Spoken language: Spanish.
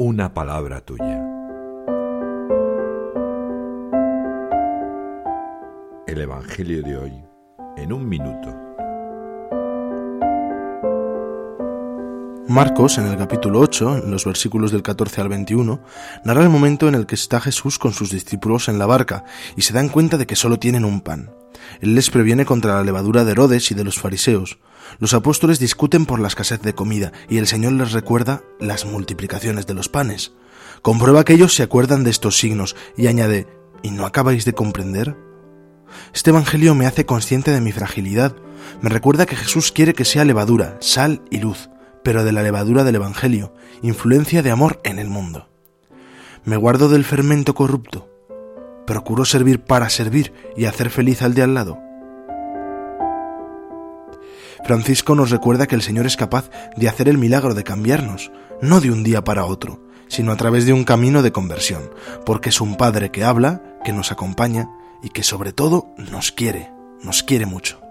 una palabra tuya. El Evangelio de hoy en un minuto. Marcos, en el capítulo 8, en los versículos del 14 al 21, narra el momento en el que está Jesús con sus discípulos en la barca y se dan cuenta de que solo tienen un pan. Él les previene contra la levadura de Herodes y de los fariseos. Los apóstoles discuten por la escasez de comida y el Señor les recuerda las multiplicaciones de los panes. Comprueba que ellos se acuerdan de estos signos y añade, ¿y no acabáis de comprender? Este Evangelio me hace consciente de mi fragilidad. Me recuerda que Jesús quiere que sea levadura, sal y luz pero de la levadura del Evangelio, influencia de amor en el mundo. Me guardo del fermento corrupto. Procuro servir para servir y hacer feliz al de al lado. Francisco nos recuerda que el Señor es capaz de hacer el milagro de cambiarnos, no de un día para otro, sino a través de un camino de conversión, porque es un Padre que habla, que nos acompaña y que sobre todo nos quiere, nos quiere mucho.